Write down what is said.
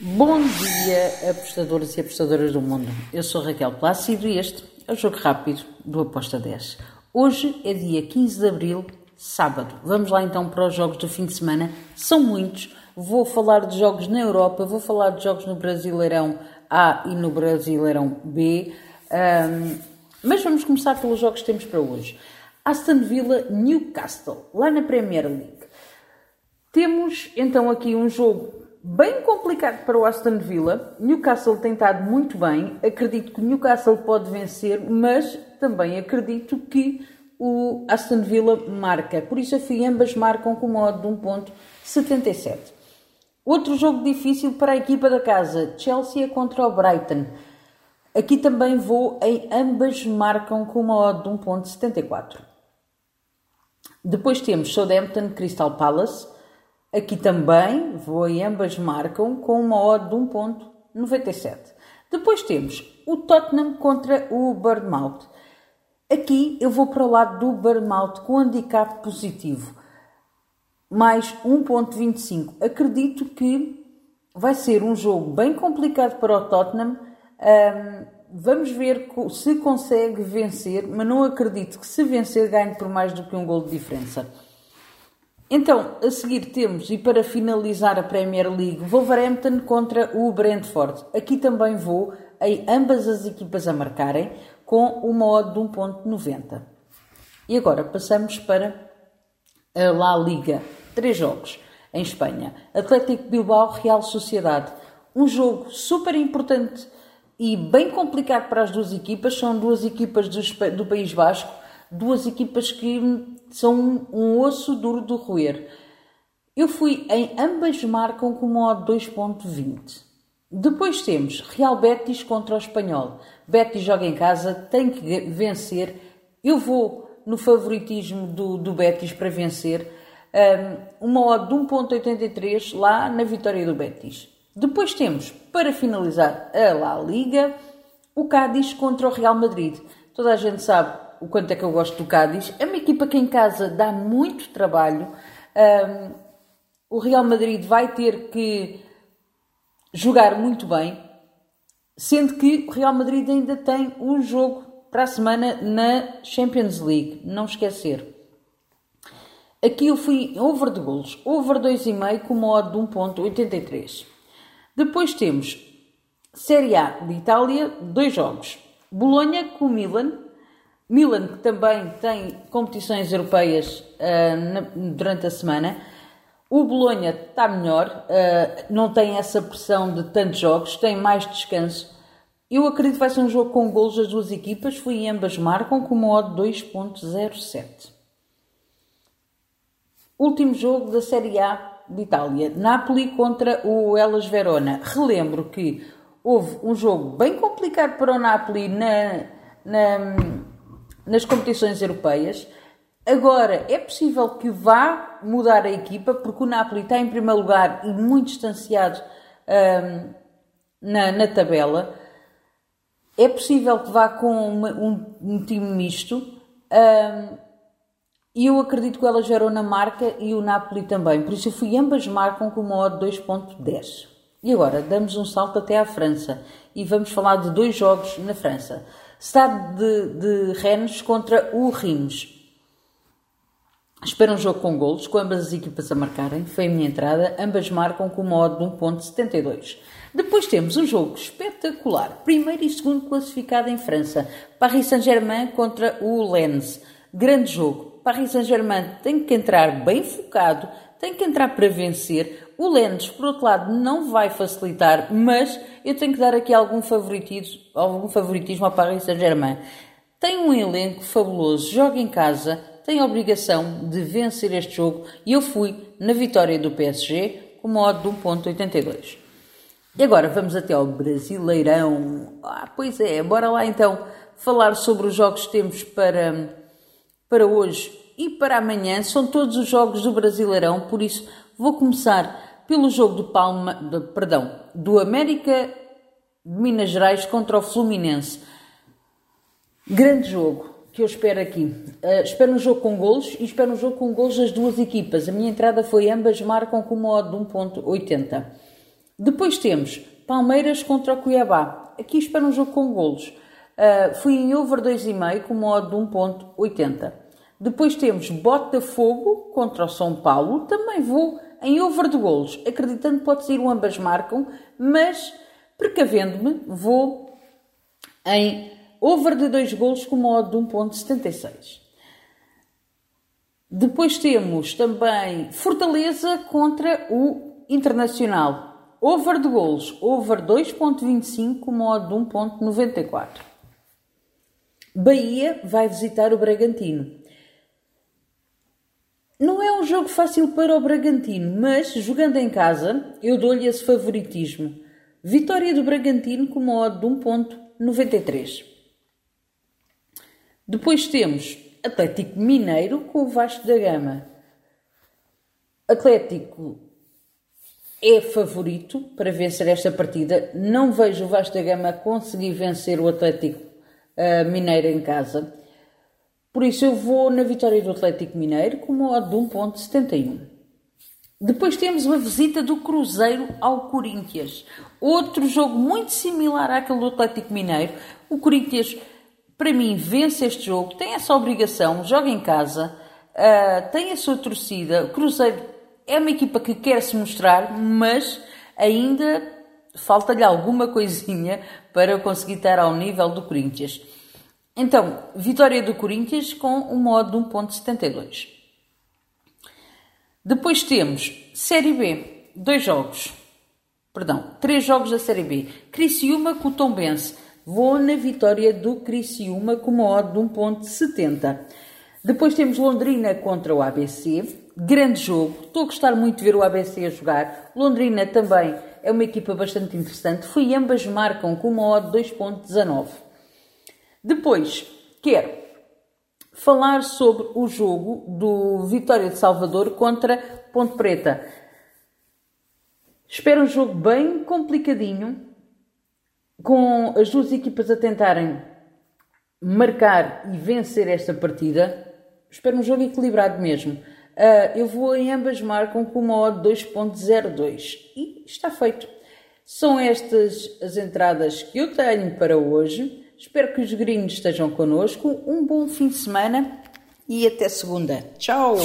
Bom dia, apostadores e apostadoras do mundo. Eu sou Raquel Plácido e este é o Jogo Rápido do Aposta 10. Hoje é dia 15 de abril, sábado. Vamos lá então para os jogos do fim de semana. São muitos. Vou falar de jogos na Europa, vou falar de jogos no Brasileirão A e no Brasileirão B. Um, mas vamos começar pelos jogos que temos para hoje. Aston Villa Newcastle, lá na Premier League. Temos então aqui um jogo bem complicado para o Aston Villa. Newcastle tem estado muito bem. Acredito que o Newcastle pode vencer, mas também acredito que o Aston Villa marca. Por isso, fui ambas marcam com modo de 1.77. Outro jogo difícil para a equipa da casa, Chelsea contra o Brighton. Aqui também vou em ambas marcam com uma odd de 1.74. Depois temos Southampton Crystal Palace. Aqui também vou em ambas marcam com uma odd de 1.97. Depois temos o Tottenham contra o Bournemouth. Aqui eu vou para o lado do Bournemouth com handicap positivo. Mais 1.25. Acredito que vai ser um jogo bem complicado para o Tottenham. Um, vamos ver se consegue vencer, mas não acredito que se vencer ganhe por mais do que um gol de diferença. Então, a seguir temos, e para finalizar a Premier League, Wolverhampton contra o Brentford. Aqui também vou em ambas as equipas a marcarem, com uma odd de 1.90. E agora passamos para a La Liga. Três jogos em Espanha. Atlético Bilbao, Real Sociedade. Um jogo super importante e bem complicado para as duas equipas. São duas equipas do, do País Basco, duas equipas que são um, um osso duro de roer. Eu fui em ambas marcam com modo 2.20. Depois temos Real Betis contra o Espanhol. Betis joga em casa, tem que vencer. Eu vou no favoritismo do, do Betis para vencer. Um, uma odd de 1.83 lá na vitória do Betis. Depois temos, para finalizar a La Liga, o Cádiz contra o Real Madrid. Toda a gente sabe o quanto é que eu gosto do Cádiz. É uma equipa que em casa dá muito trabalho. Um, o Real Madrid vai ter que jogar muito bem, sendo que o Real Madrid ainda tem um jogo para a semana na Champions League. Não esquecer. Aqui eu fui over de golos, over 2,5 com modo de 1.83. Depois temos Série A de Itália, dois jogos. Bolonha com Milan. Milan que também tem competições europeias uh, na, durante a semana. O Bolonha está melhor, uh, não tem essa pressão de tantos jogos, tem mais descanso. Eu acredito que vai ser um jogo com golos das duas equipas. Fui ambas marcam com uma odd 2.07. Último jogo da Série A de Itália, Napoli contra o Elas Verona. Relembro que houve um jogo bem complicado para o Napoli na, na, nas competições europeias. Agora é possível que vá mudar a equipa, porque o Napoli está em primeiro lugar e muito distanciado um, na, na, tabela. É possível que vá com uma, um, um time misto. Um, e eu acredito que elas geram na marca e o Napoli também. Por isso eu fui ambas marcam com uma odd 2.10. E agora damos um salto até à França e vamos falar de dois jogos na França. Stade de, de Rennes contra o Reims. Espera um jogo com golos, com ambas as equipas a marcarem. Foi a minha entrada. Ambas marcam com uma odd de 1.72. Depois temos um jogo espetacular. Primeiro e segundo classificado em França. Paris Saint-Germain contra o Lens. Grande jogo. Paris Saint-Germain tem que entrar bem focado, tem que entrar para vencer. O Lens, por outro lado, não vai facilitar, mas eu tenho que dar aqui algum favoritismo, algum favoritismo ao Paris Saint-Germain. Tem um elenco fabuloso, joga em casa, tem a obrigação de vencer este jogo e eu fui na vitória do PSG com modo de 1.82. E agora vamos até ao Brasileirão. Ah, pois é, bora lá então falar sobre os jogos que temos para para hoje e para amanhã são todos os jogos do Brasileirão, por isso vou começar pelo jogo do Palma, de, perdão, do América de Minas Gerais contra o Fluminense. Grande jogo que eu espero aqui. Uh, espero um jogo com golos e espero um jogo com golos das duas equipas. A minha entrada foi ambas marcam com uma odd de 1.80. Depois temos Palmeiras contra o Cuiabá. Aqui espero um jogo com golos. Uh, fui em over 2,5 com modo de 1.80. Depois temos Botafogo contra o São Paulo. Também vou em over de golos, acreditando que pode ser o ambas marcam, mas precavendo-me, vou em over de 2 golos com modo de 1.76. Depois temos também Fortaleza contra o Internacional. Over de golos, over 2.25 com modo de 1.94. Bahia vai visitar o Bragantino. Não é um jogo fácil para o Bragantino, mas jogando em casa, eu dou-lhe esse favoritismo. Vitória do Bragantino com modo de 1.93. Depois temos Atlético Mineiro com o Vasco da Gama. Atlético é favorito para vencer esta partida. Não vejo o Vasco da Gama conseguir vencer o Atlético uh, Mineiro em casa. Por isso eu vou na vitória do Atlético Mineiro com uma odd de 1.71. Depois temos uma visita do Cruzeiro ao Corinthians. Outro jogo muito similar àquele do Atlético Mineiro. O Corinthians, para mim, vence este jogo, tem essa obrigação, joga em casa, uh, tem a sua torcida. O Cruzeiro é uma equipa que quer se mostrar, mas ainda falta-lhe alguma coisinha para conseguir estar ao nível do Corinthians. Então, vitória do Corinthians com um modo de 1.72. Depois temos Série B, dois jogos. Perdão, três jogos da Série B. Criciúma com o Tombense. Vou na vitória do Criciúma com uma odd de 1.70. Depois temos Londrina contra o ABC. Grande jogo. Estou a gostar muito de ver o ABC a jogar. Londrina também é uma equipa bastante interessante. Fui ambas marcam com uma odd de 2.19. Depois, quero falar sobre o jogo do Vitória de Salvador contra Ponte Preta. Espero um jogo bem complicadinho, com as duas equipas a tentarem marcar e vencer esta partida. Espero um jogo equilibrado mesmo. Uh, eu vou em ambas marcam com uma odd 2.02 e está feito. São estas as entradas que eu tenho para hoje. Espero que os gringos estejam connosco. Um bom fim de semana e até segunda. Tchau!